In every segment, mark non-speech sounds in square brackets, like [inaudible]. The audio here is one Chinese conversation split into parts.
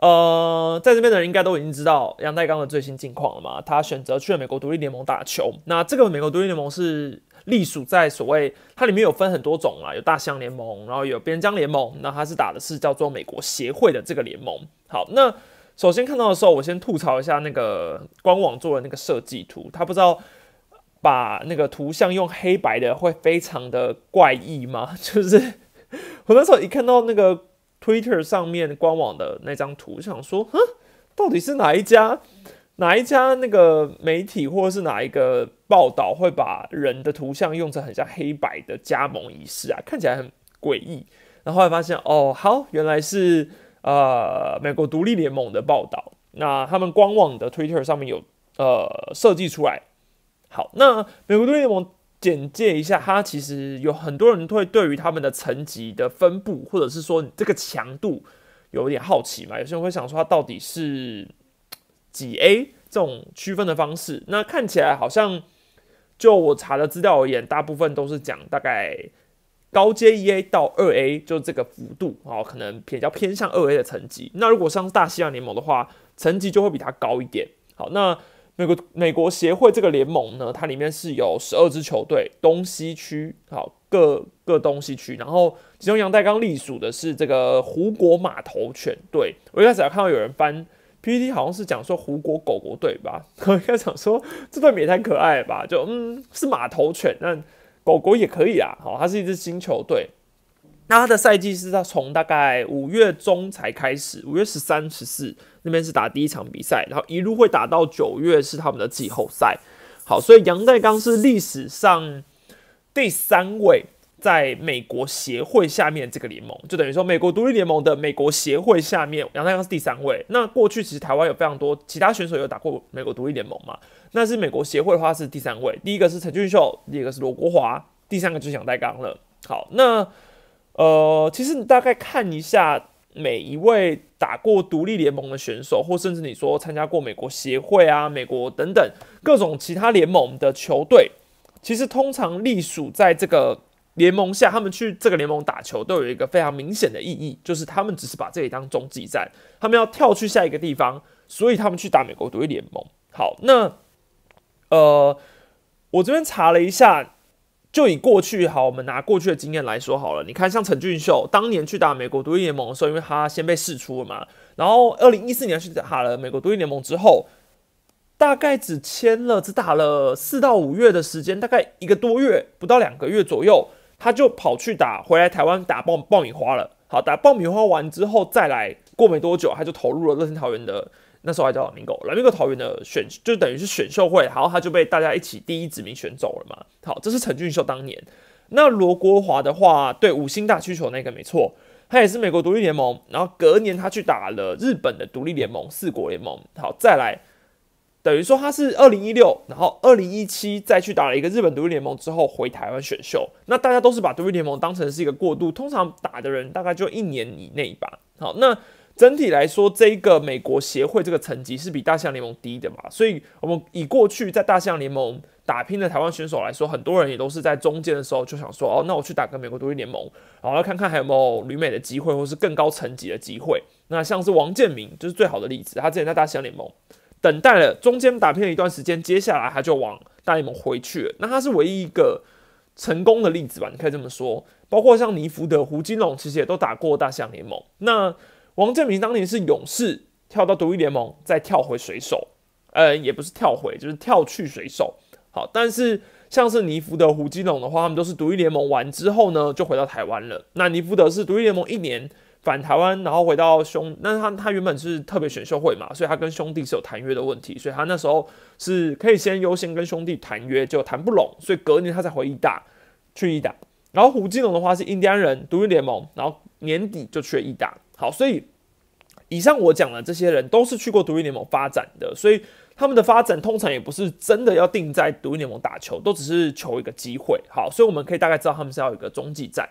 呃，在这边的人应该都已经知道杨代刚的最新近况了嘛？他选择去了美国独立联盟打球。那这个美国独立联盟是隶属在所谓，它里面有分很多种啊，有大西洋联盟，然后有边疆联盟。那他是打的是叫做美国协会的这个联盟。好，那首先看到的时候，我先吐槽一下那个官网做的那个设计图，他不知道把那个图像用黑白的会非常的怪异吗？就是 [laughs] 我那时候一看到那个。Twitter 上面官网的那张图，想说，哼，到底是哪一家哪一家那个媒体，或者是哪一个报道会把人的图像用成很像黑白的加盟仪式啊？看起来很诡异。然后来发现，哦，好，原来是呃美国独立联盟的报道。那他们官网的 Twitter 上面有呃设计出来。好，那美国独立联盟。简介一下，它其实有很多人会对于他们的层级的分布，或者是说这个强度有点好奇嘛？有些人会想说，它到底是几 A 这种区分的方式？那看起来好像就我查的资料而言，大部分都是讲大概高阶一 A 到二 A 就这个幅度哦，可能比较偏向二 A 的层级。那如果像大西洋联盟的话，层级就会比它高一点。好，那。美国美国协会这个联盟呢，它里面是有十二支球队，东西区好各各东西区，然后其中杨代刚隶属的是这个湖国码头犬队。我一开始还看到有人翻 PPT，好像是讲说湖国狗狗队吧，我一开始想说这队也太可爱了吧，就嗯是码头犬，那狗狗也可以啊，好，它是一支新球队。那它的赛季是在从大概五月中才开始，五月十三、十四那边是打第一场比赛，然后一路会打到九月是他们的季后赛。好，所以杨代刚是历史上第三位在美国协会下面这个联盟，就等于说美国独立联盟的美国协会下面，杨代刚是第三位。那过去其实台湾有非常多其他选手有打过美国独立联盟嘛？那是美国协会的话是第三位，第一个是陈俊秀，第二个是罗国华，第三个就是杨代刚了。好，那。呃，其实你大概看一下每一位打过独立联盟的选手，或甚至你说参加过美国协会啊、美国等等各种其他联盟的球队，其实通常隶属在这个联盟下，他们去这个联盟打球都有一个非常明显的意义，就是他们只是把这里当中继站，他们要跳去下一个地方，所以他们去打美国独立联盟。好，那呃，我这边查了一下。就以过去好，我们拿过去的经验来说好了。你看，像陈俊秀当年去打美国独立联盟的时候，因为他先被释出了嘛，然后二零一四年去打了美国独立联盟之后，大概只签了只打了四到五月的时间，大概一个多月不到两个月左右，他就跑去打回来台湾打爆爆米花了。好，打爆米花完之后再来过没多久，他就投入了乐天桃园的。那时候还叫蓝明狗，蓝明狗桃园的选就等于是选秀会，然后他就被大家一起第一指名选走了嘛。好，这是陈俊秀当年。那罗国华的话，对五星大需求那个没错，他也是美国独立联盟，然后隔年他去打了日本的独立联盟四国联盟。好，再来等于说他是二零一六，然后二零一七再去打了一个日本独立联盟之后回台湾选秀。那大家都是把独立联盟当成是一个过渡，通常打的人大概就一年以内吧。好，那。整体来说，这一个美国协会这个层级是比大西洋联盟低的嘛，所以我们以过去在大西洋联盟打拼的台湾选手来说，很多人也都是在中间的时候就想说，哦，那我去打个美国独立联盟，然后看看还有没有旅美的机会，或是更高层级的机会。那像是王建民就是最好的例子，他之前在大西洋联盟等待了中间打拼了一段时间，接下来他就往大联盟回去了。那他是唯一一个成功的例子吧？你可以这么说。包括像尼福德、胡金龙，其实也都打过大西洋联盟。那王建民当年是勇士跳到独立联盟，再跳回水手，呃，也不是跳回，就是跳去水手。好，但是像是尼福德、胡金龙的话，他们都是独立联盟完之后呢，就回到台湾了。那尼福德是独立联盟一年返台湾，然后回到兄，那他他原本是特别选秀会嘛，所以他跟兄弟是有谈约的问题，所以他那时候是可以先优先跟兄弟谈约，就谈不拢，所以隔年他才回义大去义大。然后胡金龙的话是印第安人独立联盟，然后年底就去了义大。好，所以以上我讲的这些人都是去过独立联盟发展的，所以他们的发展通常也不是真的要定在独立联盟打球，都只是求一个机会。好，所以我们可以大概知道他们是要有一个中继站。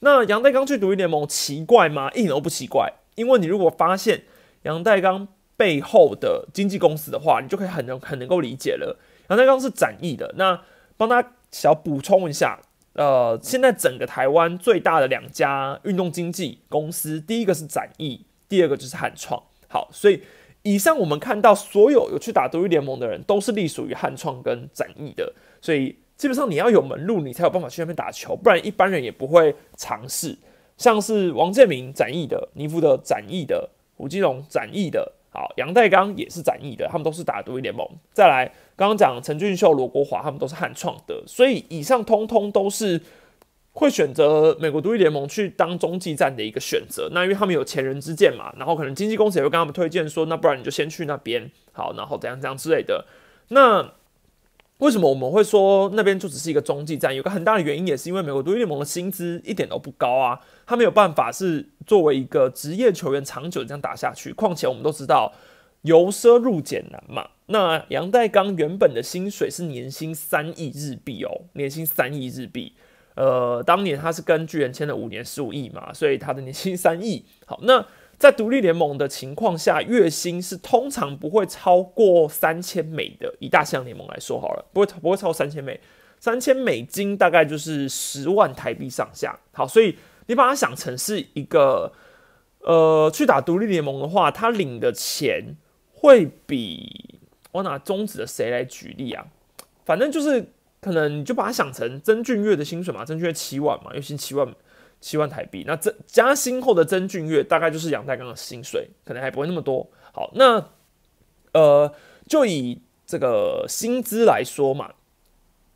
那杨代刚去独立联盟奇怪吗？一点都不奇怪，因为你如果发现杨代刚背后的经纪公司的话，你就可以很能很能够理解了。杨代刚是展翼的，那帮他小补充一下。呃，现在整个台湾最大的两家运动经纪公司，第一个是展翼，第二个就是汉创。好，所以以上我们看到所有有去打独立联盟的人，都是隶属于汉创跟展翼的，所以基本上你要有门路，你才有办法去那边打球，不然一般人也不会尝试。像是王建民展翼的，尼福德展翼的，胡金龙展翼的，好，杨代刚也是展翼的，他们都是打独立联盟。再来，刚刚讲陈俊秀、罗国华，他们都是汉创的，所以以上通通都是。会选择美国独立联盟去当中继站的一个选择，那因为他们有前人之鉴嘛，然后可能经纪公司也会跟他们推荐说，那不然你就先去那边好，然后怎样怎样之类的。那为什么我们会说那边就只是一个中继站？有个很大的原因也是因为美国独立联盟的薪资一点都不高啊，他没有办法是作为一个职业球员长久这样打下去。况且我们都知道由奢入俭难嘛，那杨代刚原本的薪水是年薪三亿日币哦，年薪三亿日币。呃，当年他是跟巨人签了五年十五亿嘛，所以他的年薪三亿。好，那在独立联盟的情况下，月薪是通常不会超过三千美的。以大西洋联盟来说好了，不会不会超过三千美，三千美金大概就是十万台币上下。好，所以你把它想成是一个，呃，去打独立联盟的话，他领的钱会比我拿中指的谁来举例啊？反正就是。可能你就把它想成曾俊岳的薪水嘛，曾俊岳七万嘛，月薪七万七万台币。那这加薪后的曾俊岳大概就是杨代刚的薪水，可能还不会那么多。好，那呃，就以这个薪资来说嘛，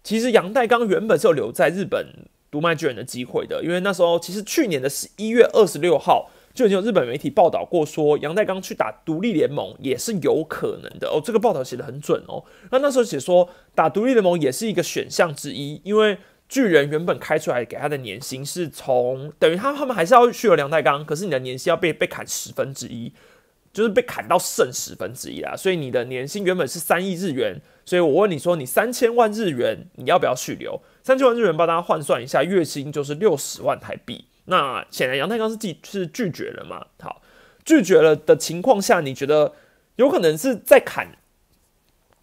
其实杨代刚原本是有留在日本读卖巨人的机会的，因为那时候其实去年的十一月二十六号。就已经有日本媒体报道过，说杨代刚去打独立联盟也是有可能的哦。这个报道写的很准哦。那那时候写说打独立联盟也是一个选项之一，因为巨人原本开出来给他的年薪是从等于他他们还是要续有杨代刚，可是你的年薪要被被砍十分之一，就是被砍到剩十分之一啦。所以你的年薪原本是三亿日元，所以我问你说你三千万日元你要不要续留？三千万日元帮大家换算一下，月薪就是六十万台币。那显然杨太刚是拒是拒绝了嘛？好，拒绝了的情况下，你觉得有可能是在砍，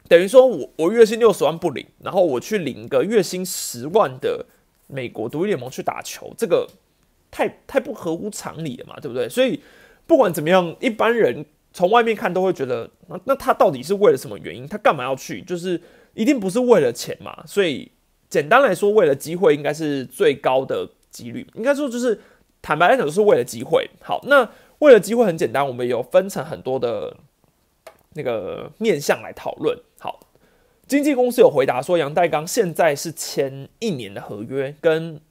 等于说我我月薪六十万不领，然后我去领个月薪十万的美国独立联盟去打球，这个太太不合乎常理了嘛，对不对？所以不管怎么样，一般人从外面看都会觉得，那那他到底是为了什么原因？他干嘛要去？就是一定不是为了钱嘛？所以简单来说，为了机会应该是最高的。几率应该说就是坦白来讲，就是为了机会。好，那为了机会很简单，我们有分成很多的那个面向来讨论。好，经纪公司有回答说，杨代刚现在是签一年的合约，跟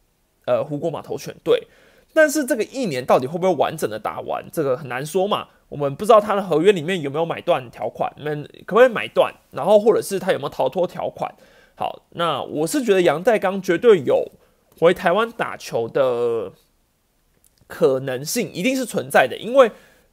呃湖国码头选队，但是这个一年到底会不会完整的打完，这个很难说嘛。我们不知道他的合约里面有没有买断条款，们可不可以买断，然后或者是他有没有逃脱条款。好，那我是觉得杨代刚绝对有。回台湾打球的可能性一定是存在的，因为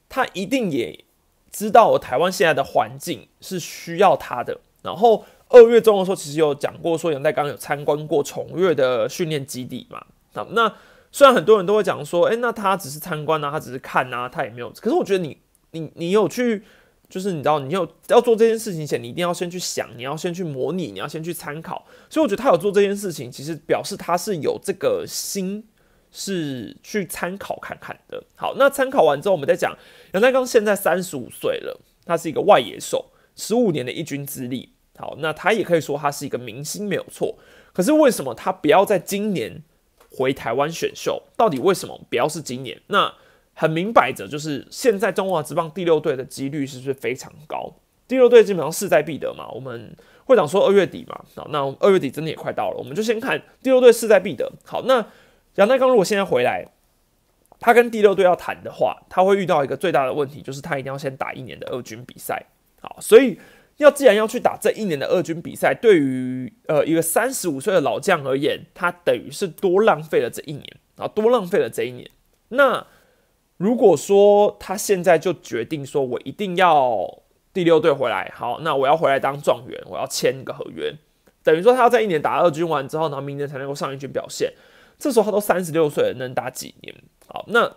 他一定也知道台湾现在的环境是需要他的。然后二月中的时候，其实有讲过说杨代刚有参观过崇越的训练基地嘛。好，那虽然很多人都会讲说，哎，那他只是参观啊，他只是看啊，他也没有。可是我觉得你你你有去。就是你知道，你有要做这件事情前，你一定要先去想，你要先去模拟，你要先去参考。所以我觉得他有做这件事情，其实表示他是有这个心，是去参考看看的。好，那参考完之后，我们再讲杨代刚现在三十五岁了，他是一个外野手，十五年的一军资历。好，那他也可以说他是一个明星，没有错。可是为什么他不要在今年回台湾选秀？到底为什么不要是今年？那？很明摆着，就是现在中华职棒第六队的几率是不是非常高？第六队基本上势在必得嘛。我们会长说二月底嘛，好，那二月底真的也快到了，我们就先看第六队势在必得。好，那杨代刚如果现在回来，他跟第六队要谈的话，他会遇到一个最大的问题，就是他一定要先打一年的二军比赛。好，所以要既然要去打这一年的二军比赛，对于呃一个三十五岁的老将而言，他等于是多浪费了这一年啊，多浪费了这一年。那如果说他现在就决定说，我一定要第六队回来，好，那我要回来当状元，我要签一个合约，等于说他要在一年打二军完之后，然后明年才能够上一军表现。这时候他都三十六岁了，能打几年？好，那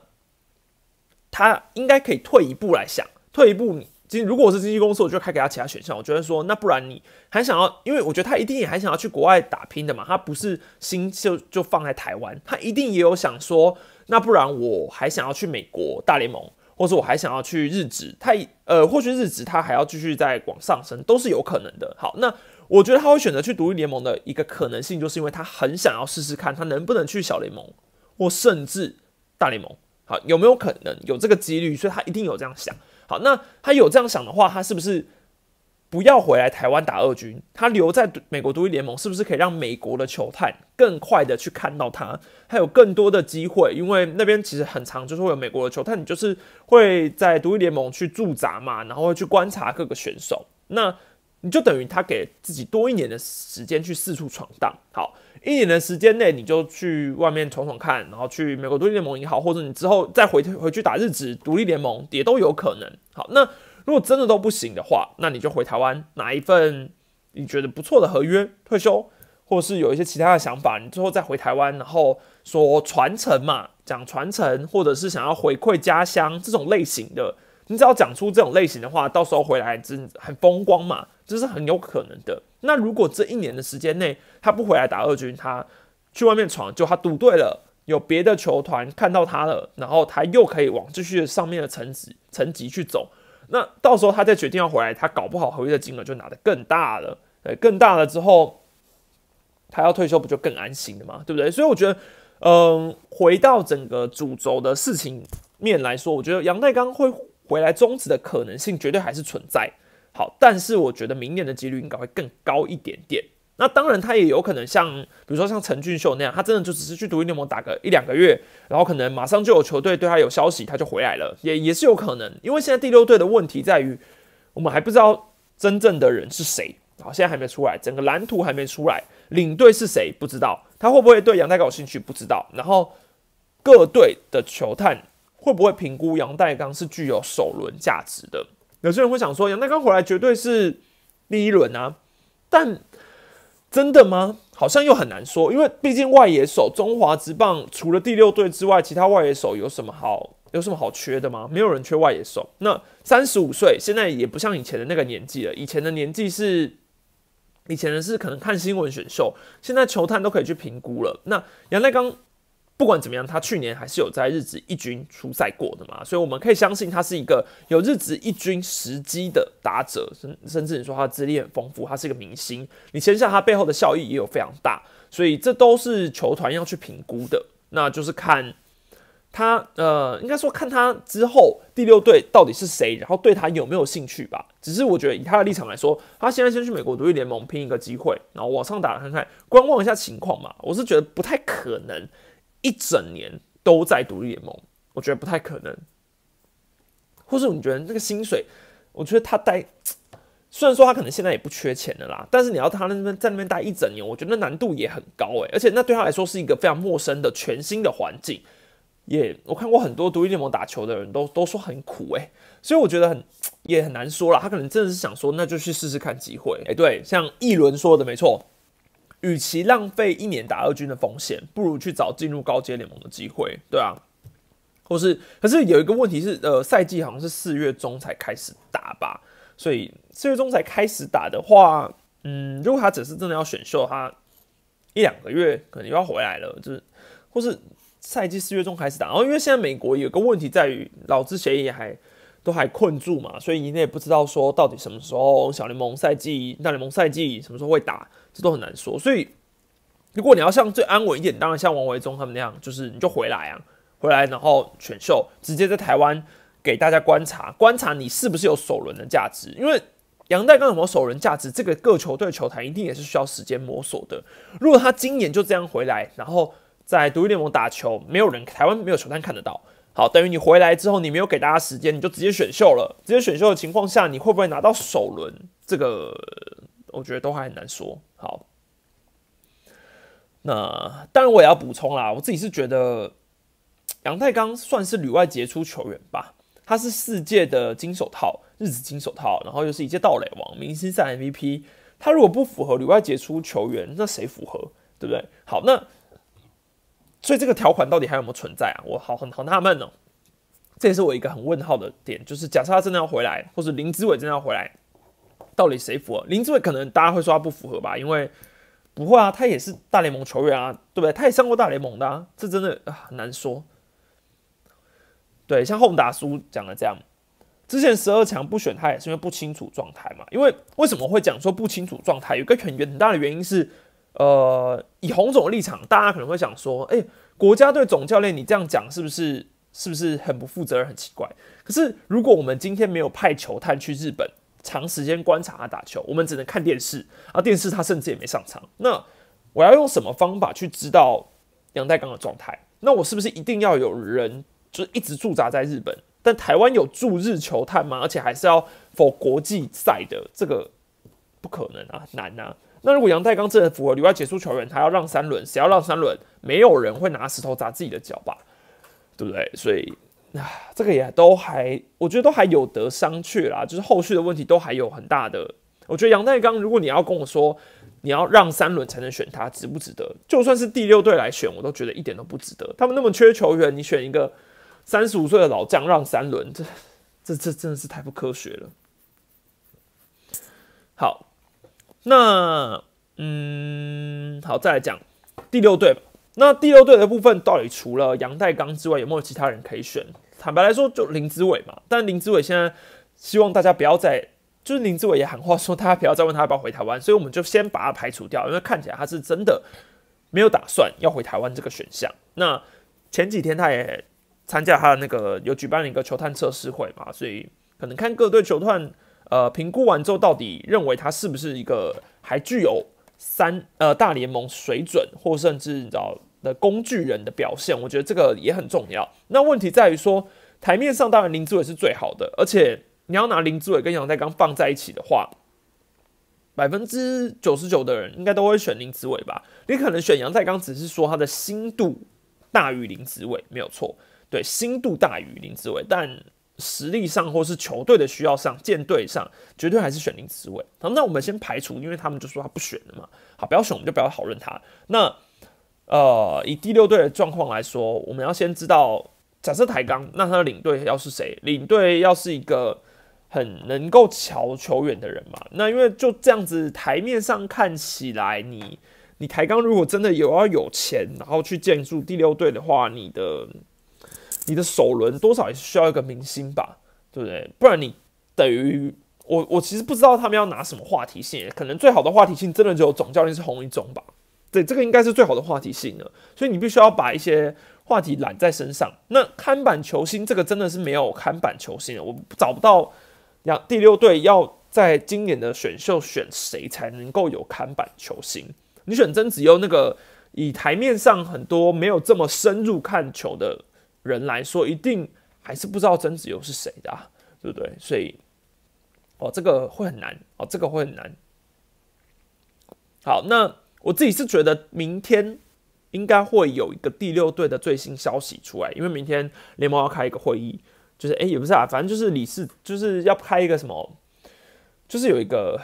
他应该可以退一步来想，退一步。其实如果我是经纪公司，我就开给他其他选项。我觉得说，那不然你还想要？因为我觉得他一定也还想要去国外打拼的嘛，他不是心就就放在台湾，他一定也有想说。那不然我还想要去美国大联盟，或者我还想要去日职，他呃，或许日职他还要继续再往上升，都是有可能的。好，那我觉得他会选择去独立联盟的一个可能性，就是因为他很想要试试看他能不能去小联盟或甚至大联盟。好，有没有可能有这个几率？所以他一定有这样想。好，那他有这样想的话，他是不是不要回来台湾打二军？他留在美国独立联盟，是不是可以让美国的球探更快的去看到他？还有更多的机会，因为那边其实很长，就是会有美国的球探，你就是会在独立联盟去驻扎嘛，然后会去观察各个选手。那你就等于他给自己多一年的时间去四处闯荡。好。一年的时间内，你就去外面闯闯看，然后去美国独立联盟也好，或者你之后再回回去打日职独立联盟也都有可能。好，那如果真的都不行的话，那你就回台湾拿一份你觉得不错的合约退休，或者是有一些其他的想法，你最后再回台湾，然后说传承嘛，讲传承，或者是想要回馈家乡这种类型的，你只要讲出这种类型的话，到时候回来真很风光嘛，这是很有可能的。那如果这一年的时间内他不回来打二军，他去外面闯，就他赌对了，有别的球团看到他了，然后他又可以往继续上面的层级层级去走。那到时候他再决定要回来，他搞不好合约的金额就拿得更大了。对，更大了之后，他要退休不就更安心了嘛？对不对？所以我觉得，嗯，回到整个主轴的事情面来说，我觉得杨代刚会回来终止的可能性绝对还是存在。好，但是我觉得明年的几率应该会更高一点点。那当然，他也有可能像，比如说像陈俊秀那样，他真的就只是去独立联盟打个一两个月，然后可能马上就有球队对他有消息，他就回来了，也也是有可能。因为现在第六队的问题在于，我们还不知道真正的人是谁，好，现在还没出来，整个蓝图还没出来，领队是谁不知道，他会不会对杨代刚有兴趣不知道，然后各队的球探会不会评估杨代刚是具有首轮价值的？有些人会想说，杨代刚回来绝对是第一轮啊，但真的吗？好像又很难说，因为毕竟外野手中华之棒除了第六队之外，其他外野手有什么好有什么好缺的吗？没有人缺外野手。那三十五岁，现在也不像以前的那个年纪了。以前的年纪是以前的是可能看新闻选秀，现在球探都可以去评估了。那杨代刚。不管怎么样，他去年还是有在日职一军出赛过的嘛，所以我们可以相信他是一个有日职一军时机的打者，甚甚至你说他资历很丰富，他是一个明星，你签下他背后的效益也有非常大，所以这都是球团要去评估的。那就是看他，呃，应该说看他之后第六队到底是谁，然后对他有没有兴趣吧。只是我觉得以他的立场来说，他现在先去美国独立联盟拼一个机会，然后往上打看看，观望一下情况嘛。我是觉得不太可能。一整年都在独立联盟，我觉得不太可能。或是你觉得那个薪水，我觉得他待，虽然说他可能现在也不缺钱的啦，但是你要他那边在那边待一整年，我觉得难度也很高诶。而且那对他来说是一个非常陌生的全新的环境，也我看过很多独立联盟打球的人都都说很苦诶。所以我觉得很也很难说了。他可能真的是想说，那就去试试看机会。哎，对，像一轮说的没错。与其浪费一年打二军的风险，不如去找进入高阶联盟的机会，对啊，或是，可是有一个问题是，呃，赛季好像是四月中才开始打吧，所以四月中才开始打的话，嗯，如果他只是真的要选秀，他一两个月可能又要回来了，就是，或是赛季四月中开始打，然后因为现在美国有个问题在于劳资协议还都还困住嘛，所以你也不知道说到底什么时候小联盟赛季、大联盟赛季什么时候会打。这都很难说，所以如果你要像最安稳一点，当然像王维忠他们那样，就是你就回来啊，回来然后选秀，直接在台湾给大家观察，观察你是不是有首轮的价值。因为杨代刚有没有首轮价值，这个各球队球坛一定也是需要时间摸索的。如果他今年就这样回来，然后在独立联盟打球，没有人台湾没有球探看得到，好，等于你回来之后，你没有给大家时间，你就直接选秀了。直接选秀的情况下，你会不会拿到首轮？这个？我觉得都还很难说。好，那当然我也要补充啦。我自己是觉得杨太刚算是旅外杰出球员吧。他是世界的金手套，日子金手套，然后又是一届盗垒王，明星赛 MVP。他如果不符合旅外杰出球员，那谁符合？对不对？好，那所以这个条款到底还有没有存在啊？我好很好纳闷哦。这也是我一个很问号的点，就是假设他真的要回来，或者林志伟真的要回来。到底谁符合？林志伟可能大家会说他不符合吧，因为不会啊，他也是大联盟球员啊，对不对？他也上过大联盟的啊，这真的很难说。对，像后打叔讲的这样，之前十二强不选他也是因为不清楚状态嘛。因为为什么会讲说不清楚状态？有个很很大的原因是，呃，以洪总的立场，大家可能会想说，哎，国家队总教练你这样讲是不是是不是很不负责任、很奇怪？可是如果我们今天没有派球探去日本长时间观察他打球，我们只能看电视，啊，电视他甚至也没上场，那我要用什么方法去知道杨代刚的状态？那我是不是一定要有人？就是一直驻扎在日本，但台湾有驻日球探吗？而且还是要否国际赛的，这个不可能啊，难啊。那如果杨太刚真的符合里外结束球员，他要让三轮，谁要让三轮？没有人会拿石头砸自己的脚吧，对不对？所以啊，这个也都还，我觉得都还有得商榷啦。就是后续的问题都还有很大的。我觉得杨太刚，如果你要跟我说你要让三轮才能选他，值不值得？就算是第六队来选，我都觉得一点都不值得。他们那么缺球员，你选一个。三十五岁的老将让三轮，这这这真的是太不科学了。好，那嗯，好，再来讲第六队。那第六队的部分，到底除了杨代刚之外，有没有其他人可以选？坦白来说，就林子伟嘛。但林子伟现在希望大家不要再，就是林子伟也喊话说，大家不要再问他要不要回台湾，所以我们就先把他排除掉，因为看起来他是真的没有打算要回台湾这个选项。那前几天他也。参加他的那个有举办了一个球探测试会嘛，所以可能看各队球探呃评估完之后，到底认为他是不是一个还具有三呃大联盟水准，或甚至你知道的工具人的表现，我觉得这个也很重要。那问题在于说，台面上当然林志伟是最好的，而且你要拿林志伟跟杨在刚放在一起的话，百分之九十九的人应该都会选林志伟吧？你可能选杨在刚，只是说他的心度大于林志伟，没有错。对，心度大于林志伟，但实力上或是球队的需要上，舰队上绝对还是选林志伟。好，那我们先排除，因为他们就说他不选了嘛。好，不要选，我们就不要讨论他。那呃，以第六队的状况来说，我们要先知道，假设台钢，那他的领队要是谁？领队要是一个很能够瞧球员的人嘛？那因为就这样子，台面上看起来，你你台钢如果真的有要有钱，然后去建筑第六队的话，你的。你的首轮多少也是需要一个明星吧，对不对？不然你等于我，我其实不知道他们要拿什么话题性，可能最好的话题性真的只有总教练是洪一中吧。对，这个应该是最好的话题性了。所以你必须要把一些话题揽在身上。那看板球星这个真的是没有看板球星了，我找不到。要第六队要在今年的选秀选谁才能够有看板球星？你选曾子优那个，以台面上很多没有这么深入看球的。人来说，一定还是不知道曾子优是谁的，对不对？所以，哦，这个会很难，哦，这个会很难。好，那我自己是觉得明天应该会有一个第六队的最新消息出来，因为明天联盟要开一个会议，就是哎，也不是啊，反正就是理事就是要开一个什么，就是有一个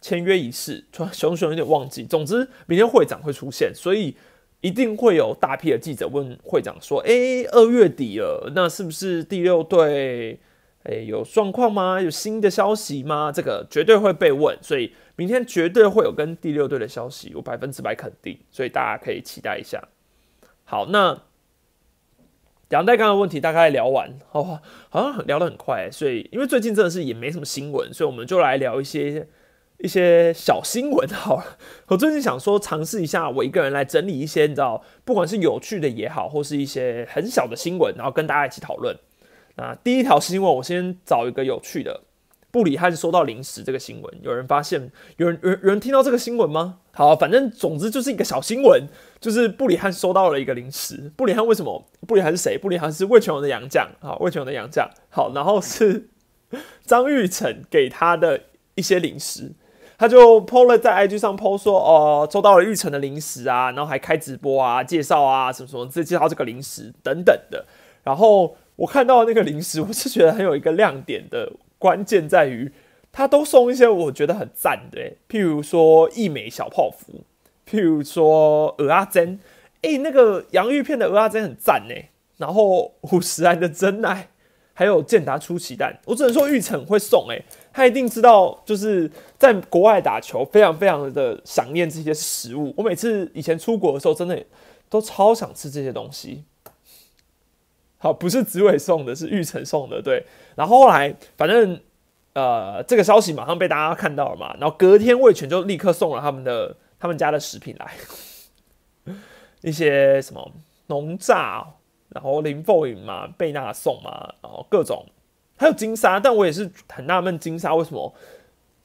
签约仪式，熊熊有点忘记。总之，明天会长会出现，所以。一定会有大批的记者问会长说：“哎，二月底了，那是不是第六队哎有状况吗？有新的消息吗？”这个绝对会被问，所以明天绝对会有跟第六队的消息，我百分之百肯定，所以大家可以期待一下。好，那杨代刚的问题大概聊完，哦，好像聊得很快，所以因为最近真的是也没什么新闻，所以我们就来聊一些。一些小新闻好了，我最近想说尝试一下，我一个人来整理一些，你知道，不管是有趣的也好，或是一些很小的新闻，然后跟大家一起讨论。那第一条新闻，我先找一个有趣的，布里汉收到零食这个新闻，有人发现，有人有人有人听到这个新闻吗？好，反正总之就是一个小新闻，就是布里汉收到了一个零食。布里汉为什么？布里汉是谁？布里汉是魏全龙的洋将，啊，魏全龙的洋将。好，然后是 [laughs] 张玉成给他的一些零食。他就 PO 了在 IG 上 PO 说，哦，收到了玉成的零食啊，然后还开直播啊，介绍啊，什么什么，介绍这个零食等等的。然后我看到那个零食，我是觉得很有一个亮点的关键在于，他都送一些我觉得很赞的，譬如说益美小泡芙，譬如说鹅阿珍，哎，那个洋芋片的鹅阿珍很赞呢。然后五十安的真奶。还有健达出奇蛋，我只能说玉成会送哎，他一定知道，就是在国外打球，非常非常的想念这些食物。我每次以前出国的时候，真的都超想吃这些东西。好，不是紫伟送的，是玉成送的。对，然后后来反正呃，这个消息马上被大家看到了嘛，然后隔天味全就立刻送了他们的他们家的食品来，[laughs] 一些什么农榨，然后林凤颖嘛，贝纳送嘛，然后各种还有金沙，但我也是很纳闷金沙为什么，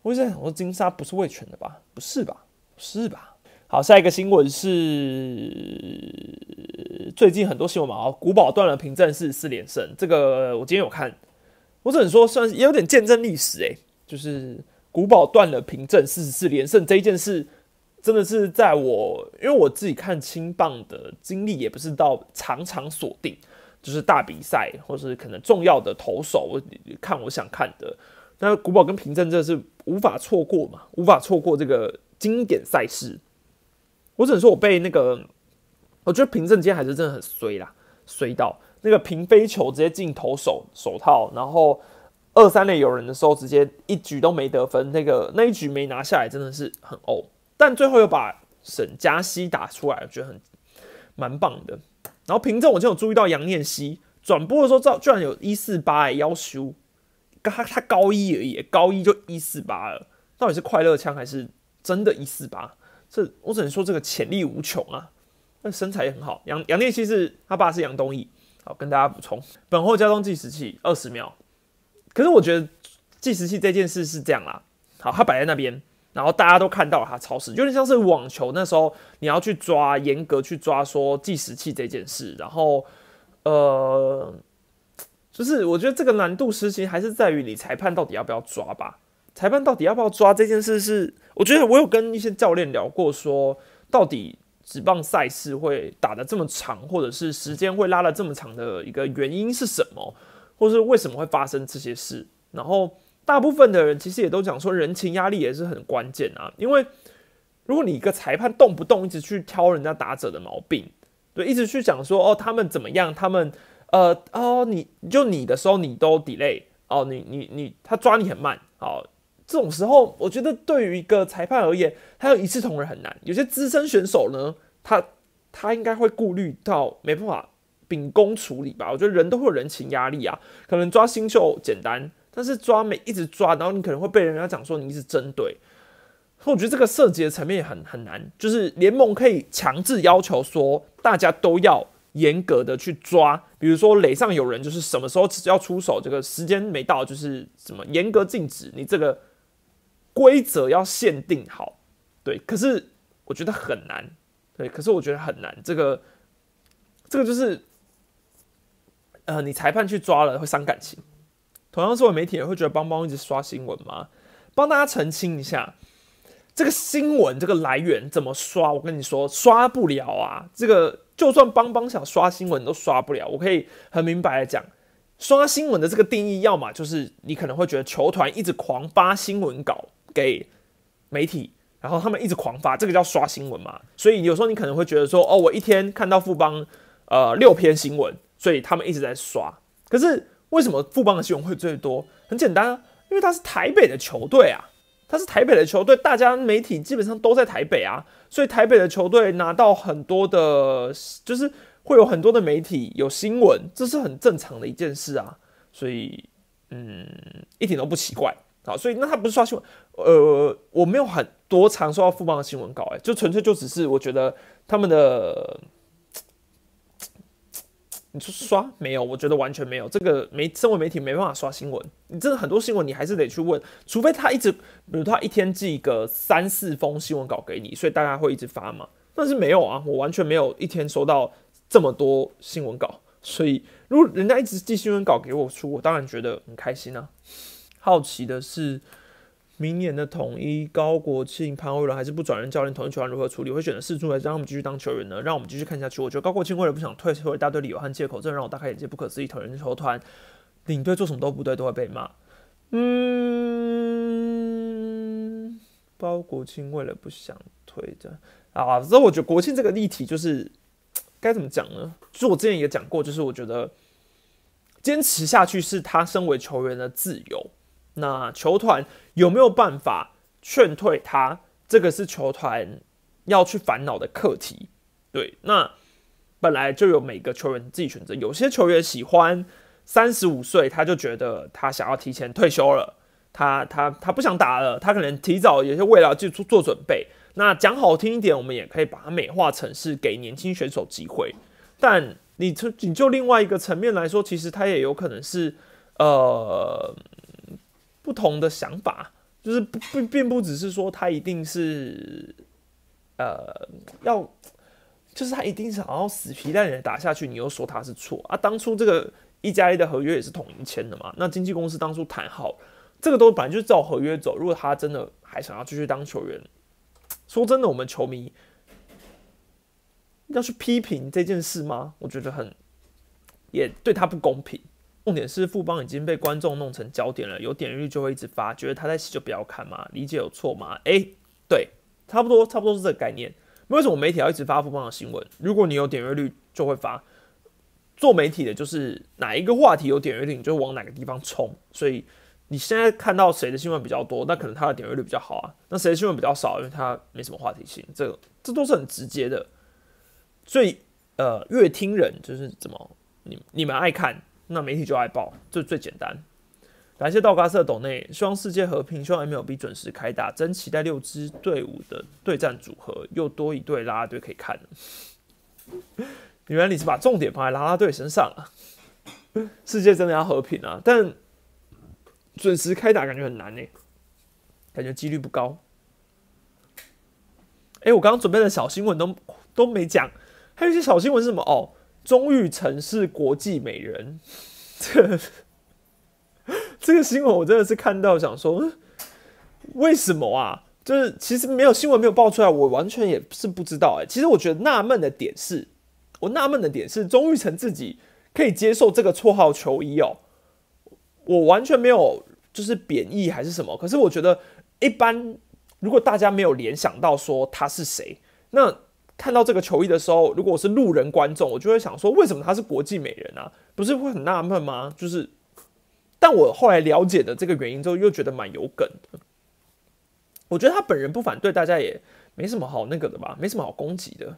我一直在想说金沙不是味全的吧？不是吧？是吧？好，下一个新闻是最近很多新闻嘛，哦古堡断了凭证是四连胜，这个我今天有看，我只能说算是也有点见证历史诶，就是古堡断了凭证四十四连胜这一件事，真的是在我因为我自己看青棒的经历也不是到常常锁定，就是大比赛或是可能重要的投手，我看我想看的，那古堡跟凭证这是无法错过嘛，无法错过这个经典赛事。我只能说，我被那个，我觉得平正今天还是真的很衰啦，衰到那个平飞球直接进投手手套，然后二三垒有人的时候，直接一局都没得分，那个那一局没拿下来，真的是很呕。但最后又把沈嘉熙打出来，我觉得很蛮棒的。然后平正我就有注意到杨念熙转播的时候，居然有一四八哎，要修，他他高一而已，高一就一四八了，到底是快乐枪还是真的一四八？这我只能说这个潜力无穷啊，那身材也很好。杨杨念希是他爸是杨东义，好跟大家补充。本后交通计时器二十秒，可是我觉得计时器这件事是这样啦，好，他摆在那边，然后大家都看到了他超时，有点像是网球那时候你要去抓，严格去抓说计时器这件事，然后呃，就是我觉得这个难度实行还是在于你裁判到底要不要抓吧。裁判到底要不要抓这件事？是我觉得我有跟一些教练聊过，说到底职棒赛事会打的这么长，或者是时间会拉的这么长的一个原因是什么，或是为什么会发生这些事？然后大部分的人其实也都讲说，人情压力也是很关键啊。因为如果你一个裁判动不动一直去挑人家打者的毛病，对，一直去讲说哦他们怎么样，他们呃哦你就你的时候你都 delay 哦你你你他抓你很慢好。这种时候，我觉得对于一个裁判而言，他要一视同仁很难。有些资深选手呢，他他应该会顾虑到没办法秉公处理吧。我觉得人都会有人情压力啊，可能抓新秀简单，但是抓每一直抓，然后你可能会被人家讲说你一直针对。我觉得这个涉及的层面也很很难，就是联盟可以强制要求说大家都要严格的去抓，比如说垒上有人，就是什么时候要出手，这个时间没到，就是什么严格禁止你这个。规则要限定好，对，可是我觉得很难，对，可是我觉得很难。这个，这个就是，呃，你裁判去抓了会伤感情。同样，作为媒体人会觉得邦邦一直刷新闻吗？帮大家澄清一下，这个新闻这个来源怎么刷？我跟你说，刷不了啊！这个就算邦邦想刷新闻都刷不了。我可以很明白的讲。刷新闻的这个定义，要么就是你可能会觉得球团一直狂发新闻稿给媒体，然后他们一直狂发，这个叫刷新闻嘛。所以有时候你可能会觉得说，哦，我一天看到富邦呃六篇新闻，所以他们一直在刷。可是为什么富邦的新闻会最多？很简单啊，因为他是台北的球队啊，他是台北的球队，大家媒体基本上都在台北啊，所以台北的球队拿到很多的，就是。会有很多的媒体有新闻，这是很正常的一件事啊，所以嗯，一点都不奇怪好。所以那他不是刷新闻，呃，我没有很多常收到富邦的新闻稿，哎，就纯粹就只是我觉得他们的，你说刷没有？我觉得完全没有。这个媒身为媒体没办法刷新闻，你真的很多新闻你还是得去问，除非他一直，比如他一天寄个三四封新闻稿给你，所以大家会一直发嘛。但是没有啊，我完全没有一天收到。这么多新闻稿，所以如果人家一直寄新闻稿给我出，我当然觉得很开心啊。好奇的是，明年的统一高国庆、潘威伦还是不转任教练，统一球团如何处理？会选择四出来让他们继续当球员呢？让我们继续看下去。我觉得高国庆为了不想退，说一大堆理由和借口，这让我大开眼界。不可思议，统一球团领队做什么都不对，都会被骂。嗯，包国庆为了不想退的啊，所以我觉得国庆这个议题就是。该怎么讲呢？就我之前也讲过，就是我觉得坚持下去是他身为球员的自由。那球团有没有办法劝退他？这个是球团要去烦恼的课题。对，那本来就有每个球员自己选择，有些球员喜欢三十五岁，他就觉得他想要提前退休了，他他他不想打了，他可能提早有些未来就做准备。那讲好听一点，我们也可以把它美化成是给年轻选手机会。但你从你就另外一个层面来说，其实他也有可能是呃不同的想法，就是并并不只是说他一定是呃要。就是他一定想要死皮赖脸打下去，你又说他是错啊？当初这个一加一的合约也是统一签的嘛？那经纪公司当初谈好，这个都本来就是照合约走。如果他真的还想要继续当球员，说真的，我们球迷要去批评这件事吗？我觉得很也对他不公平。重点是富邦已经被观众弄成焦点了，有点率就会一直发，觉得他在洗就不要看嘛？理解有错吗？哎，对，差不多，差不多是这个概念。为什么媒体要一直发富邦的新闻？如果你有点阅率，就会发。做媒体的就是哪一个话题有点阅率，你就往哪个地方冲。所以你现在看到谁的新闻比较多，那可能他的点阅率比较好啊。那谁的新闻比较少，因为他没什么话题性。这个这都是很直接的。所以呃，乐听人就是怎么你你们爱看，那媒体就爱报，这最简单。感谢道嘎瑟董内，希望世界和平，希望 MLB 准时开打，真期待六支队伍的对战组合，又多一队拉拉队可以看原来你是把重点放在拉拉队身上啊！世界真的要和平啊，但准时开打感觉很难呢，感觉几率不高。哎，我刚刚准备的小新闻都都没讲，还有一些小新闻是什么？哦，钟玉成是国际美人，[laughs] 这。这个新闻我真的是看到想说，为什么啊？就是其实没有新闻没有爆出来，我完全也是不知道哎。其实我觉得纳闷的点是，我纳闷的点是钟玉成自己可以接受这个绰号球衣哦，我完全没有就是贬义还是什么。可是我觉得一般如果大家没有联想到说他是谁，那看到这个球衣的时候，如果我是路人观众，我就会想说，为什么他是国际美人啊？不是会很纳闷吗？就是。但我后来了解的这个原因之后，又觉得蛮有梗的。我觉得他本人不反对，大家也没什么好那个的吧，没什么好攻击的。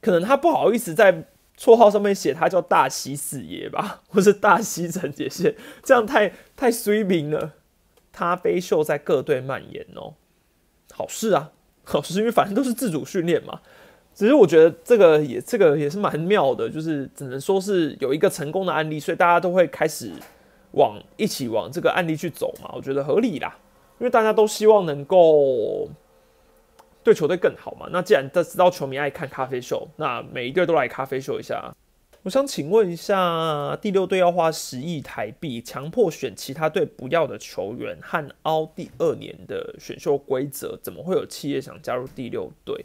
可能他不好意思在绰号上面写他叫大西四爷吧，[laughs] 或是大西陈杰宪，这样太太衰名了。他悲秀在各队蔓延哦，好事啊，哦，是，因为反正都是自主训练嘛。只是我觉得这个也这个也是蛮妙的，就是只能说是有一个成功的案例，所以大家都会开始往一起往这个案例去走嘛。我觉得合理啦，因为大家都希望能够对球队更好嘛。那既然都知道球迷爱看咖啡秀，那每一队都来咖啡秀一下。我想请问一下，第六队要花十亿台币强迫选其他队不要的球员和凹第二年的选秀规则，怎么会有企业想加入第六队？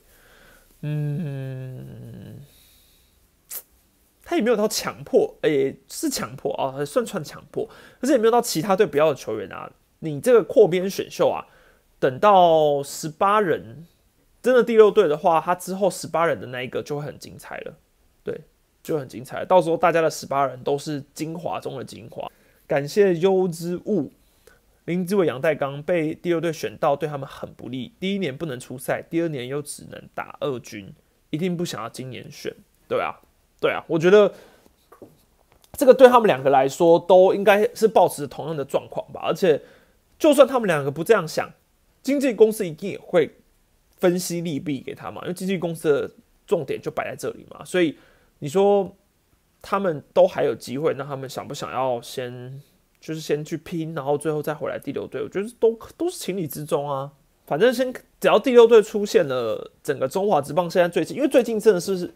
嗯，他也没有到强迫，诶，是强迫啊，算算强迫，可是也没有到其他队不要的球员啊。你这个扩编选秀啊，等到十八人真的第六队的话，他之后十八人的那一个就会很精彩了，对，就很精彩。到时候大家的十八人都是精华中的精华。感谢优之物。林志伟、杨代刚被第六队选到，对他们很不利。第一年不能出赛，第二年又只能打二军，一定不想要今年选，对啊，对啊，我觉得这个对他们两个来说都应该是保持同样的状况吧。而且，就算他们两个不这样想，经纪公司一定也会分析利弊给他嘛，因为经纪公司的重点就摆在这里嘛。所以你说他们都还有机会，那他们想不想要先？就是先去拼，然后最后再回来第六队，我觉得都都是情理之中啊。反正先只要第六队出现了，整个中华职棒现在最近，因为最近真的是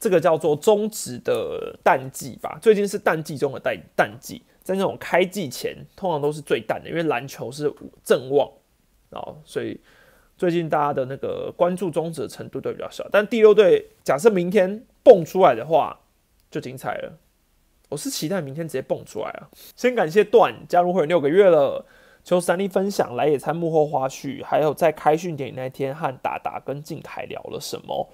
这个叫做中职的淡季吧，最近是淡季中的淡淡季，在那种开季前，通常都是最淡的，因为篮球是正旺啊，所以最近大家的那个关注中止的程度都比较小。但第六队假设明天蹦出来的话，就精彩了。我是期待明天直接蹦出来啊！先感谢段加入会员六个月了，求三力分享来野餐幕后花絮，还有在开训典礼那天和达达跟静凯聊了什么？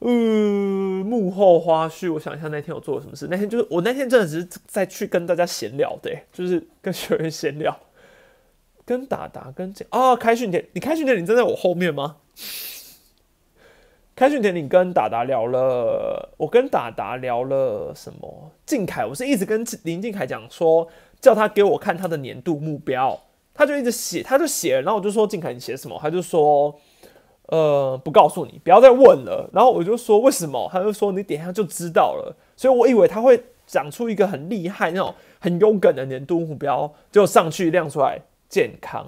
嗯，幕后花絮，我想一下那天我做了什么事。那天就是我那天真的只是在去跟大家闲聊的，就是跟学员闲聊，跟达达跟这啊，开训典，你开训典礼站在我后面吗？[laughs] 开训典礼跟达达聊了，我跟达达聊了什么？靖凯，我是一直跟林靖凯讲说，叫他给我看他的年度目标，他就一直写，他就写，然后我就说靖凯你写什么？他就说，呃，不告诉你，不要再问了。然后我就说为什么？他就说你点下就知道了。所以我以为他会讲出一个很厉害那种很勇敢的年度目标，就上去亮出来健康，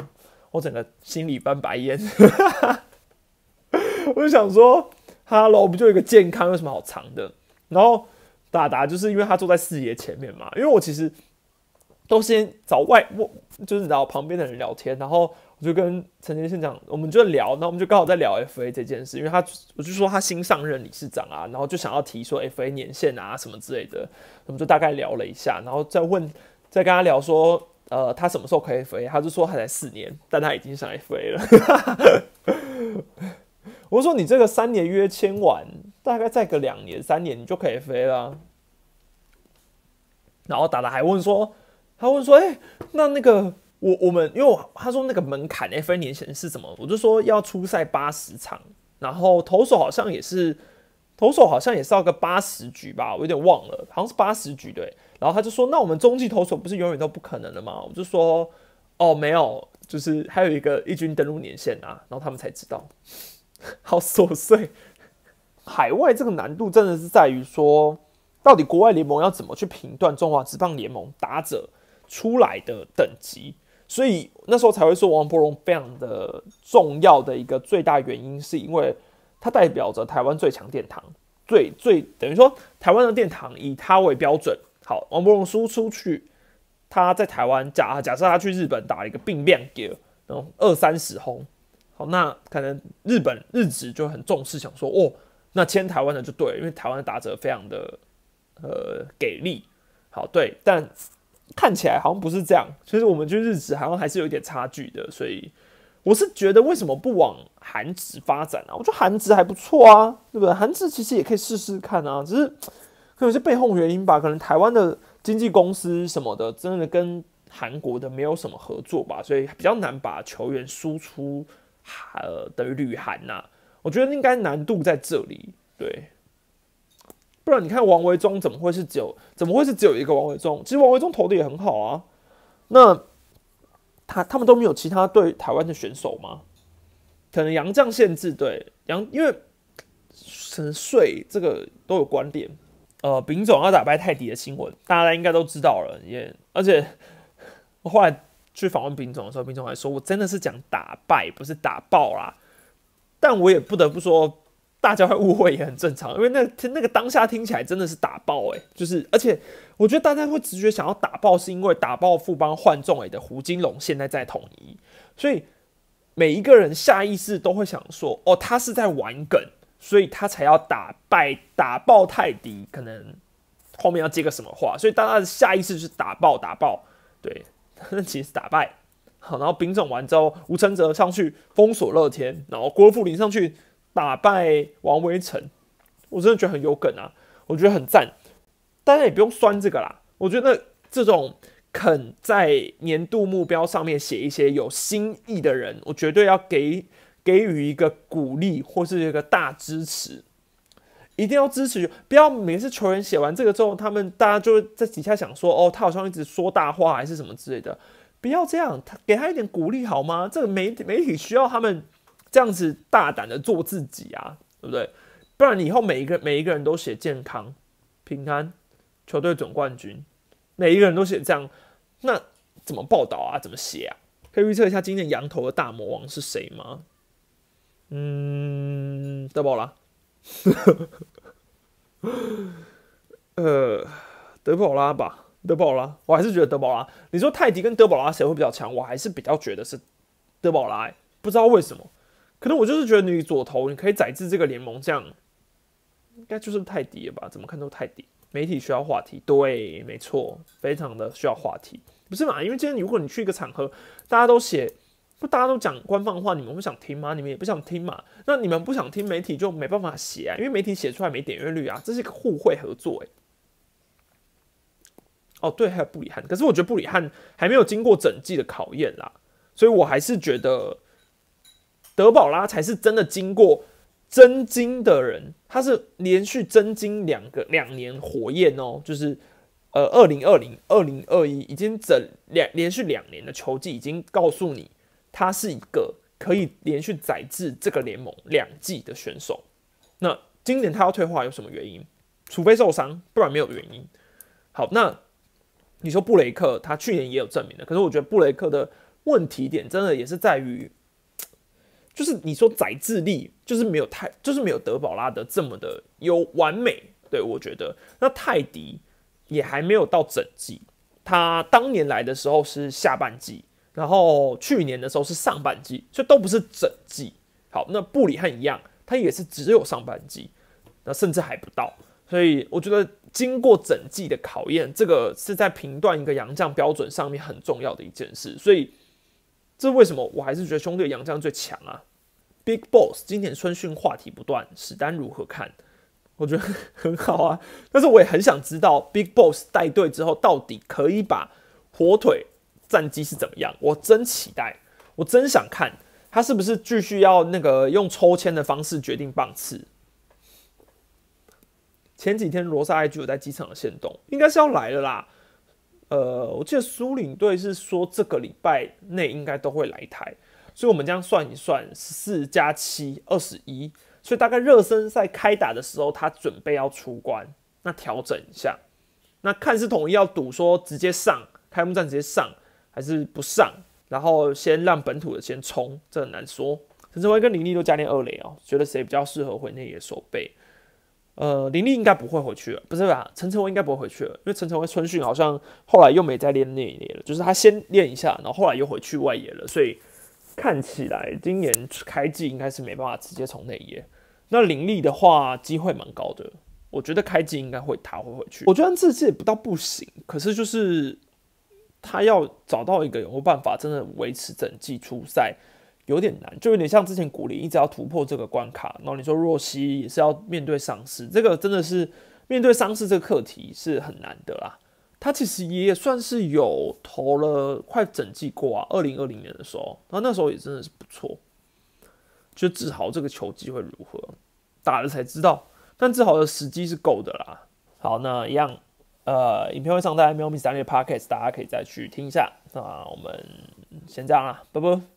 我整个心里翻白眼。[laughs] 我就想说，Hello，不就一个健康，有什么好藏的？然后达达就是因为他坐在四爷前面嘛，因为我其实都先找外，我就是找旁边的人聊天，然后我就跟陈先生讲，我们就聊，那我们就刚好在聊 FA 这件事，因为他我就说他新上任理事长啊，然后就想要提说 FA 年限啊什么之类的，我们就大概聊了一下，然后再问，再跟他聊说，呃，他什么时候可以飞他就说他才四年，但他已经上 FA 了。[laughs] 我说你这个三年约签完，大概再个两年三年，你就可以飞了。然后达达还问说，他问说，哎，那那个我我们，因为我他说那个门槛 F A 年前是什么？我就说要出赛八十场，然后投手好像也是投手好像也是要个八十局吧，我有点忘了，好像是八十局对。然后他就说，那我们中继投手不是永远都不可能的吗？我就说，哦，没有，就是还有一个一军登陆年限啊。然后他们才知道。[laughs] 好琐碎，海外这个难度真的是在于说，到底国外联盟要怎么去评断中华职棒联盟打者出来的等级？所以那时候才会说王柏荣非常的重要的一个最大原因，是因为它代表着台湾最强殿堂，最最等于说台湾的殿堂以他为标准。好，王柏荣输出去，他在台湾假假设他去日本打一个病变给，然后二三十轰。好，那可能日本日职就很重视，想说哦，那签台湾的就对，因为台湾的打者非常的呃给力。好，对，但看起来好像不是这样，其实我们去日职好像还是有一点差距的。所以我是觉得为什么不往韩职发展啊？我觉得韩职还不错啊，对不对？韩职其实也可以试试看啊，只是可能是背后原因吧，可能台湾的经纪公司什么的真的跟韩国的没有什么合作吧，所以比较难把球员输出。呃，等于旅韩呐，我觉得应该难度在这里，对，不然你看王维忠怎么会是只有怎么会是只有一个王维忠？其实王维忠投的也很好啊，那他他们都没有其他对台湾的选手吗？可能杨将限制对杨，因为省税这个都有观点。呃，丙总要打败泰迪的新闻，大家应该都知道了，也而且我后来。去访问丙总的时候，丙总还说：“我真的是讲打败，不是打爆啦。”但我也不得不说，大家会误会也很正常，因为那那个当下听起来真的是打爆诶，就是而且我觉得大家会直觉想要打爆，是因为打爆富邦换中诶的胡金龙现在在统一，所以每一个人下意识都会想说：“哦，他是在玩梗，所以他才要打败打爆泰迪，可能后面要接个什么话，所以大家的下意识是打爆打爆，对。[laughs] ”那其实打败好，然后丙种完之后，吴承泽上去封锁乐天，然后郭富林上去打败王威成，我真的觉得很有梗啊，我觉得很赞。大家也不用酸这个啦，我觉得这种肯在年度目标上面写一些有新意的人，我绝对要给给予一个鼓励或是一个大支持。一定要支持，不要每次球员写完这个之后，他们大家就在底下想说，哦，他好像一直说大话还是什么之类的，不要这样，他给他一点鼓励好吗？这个媒媒体需要他们这样子大胆的做自己啊，对不对？不然你以后每一个每一个人都写健康、平安、球队总冠军，每一个人都写这样，那怎么报道啊？怎么写啊？可以预测一下今年羊头的大魔王是谁吗？嗯，德保拉。[laughs] 呃，德保拉吧，德保拉，我还是觉得德保拉。你说泰迪跟德保拉谁会比较强？我还是比较觉得是德保拉。不知道为什么，可能我就是觉得你左投你可以载制这个联盟，这样应该就是泰迪了吧？怎么看都泰迪。媒体需要话题，对，没错，非常的需要话题，不是嘛？因为今天如果你去一个场合，大家都写。不，大家都讲官方话，你们会想听吗？你们也不想听嘛？那你们不想听，媒体就没办法写啊，因为媒体写出来没点阅率啊，这是一个互惠合作哎。哦，对，还有布里汉，可是我觉得布里汉还没有经过整季的考验啦，所以我还是觉得德保拉才是真的经过真金的人，他是连续真金两个两年火焰哦，就是呃二零二零二零二一已经整两连续两年的球季，已经告诉你他是一个可以连续载至这个联盟两季的选手。那今年他要退化有什么原因？除非受伤，不然没有原因。好，那你说布雷克，他去年也有证明的，可是我觉得布雷克的问题点真的也是在于，就是你说载智力，就是没有太，就是没有德保拉的这么的有完美。对我觉得，那泰迪也还没有到整季，他当年来的时候是下半季，然后去年的时候是上半季，所以都不是整季。好，那布里汉一样，他也是只有上半季，那甚至还不到。所以我觉得，经过整季的考验，这个是在评断一个洋将标准上面很重要的一件事。所以，这为什么我还是觉得兄弟洋将最强啊？Big Boss 今年春训话题不断，史丹如何看？我觉得很好啊。但是我也很想知道，Big Boss 带队之后到底可以把火腿战绩是怎么样？我真期待，我真想看他是不是继续要那个用抽签的方式决定棒次。前几天罗萨埃就有在机场的线动，应该是要来了啦。呃，我记得苏领队是说这个礼拜内应该都会来台，所以我们这样算一算，十四加七二十一，所以大概热身赛开打的时候，他准备要出关，那调整一下，那看是统一要赌说直接上开幕战直接上，还是不上，然后先让本土的先冲，这很难说。陈晨威跟林立都加练二垒哦，觉得谁比较适合回内野守备？呃，林立应该不会回去了，不是吧？陈晨威应该不会回去了，因为陈晨威春训好像后来又没再练内野了，就是他先练一下，然后后来又回去外野了，所以看起来今年开季应该是没办法直接从内野。那林立的话，机会蛮高的，我觉得开季应该会他会回去。我觉得这次也不到不行，可是就是他要找到一个有办法真的维持整季出赛。有点难，就有点像之前古林一直要突破这个关卡，然后你说若曦也是要面对伤势，这个真的是面对伤势这个课题是很难的啦。他其实也算是有投了快整季过啊，二零二零年的时候，然后那时候也真的是不错。就志豪这个球技会如何，打了才知道，但志豪的时机是够的啦。好，那一样，呃，影片会上在喵咪三列 podcast，大家可以再去听一下。那我们先这样啦，拜拜。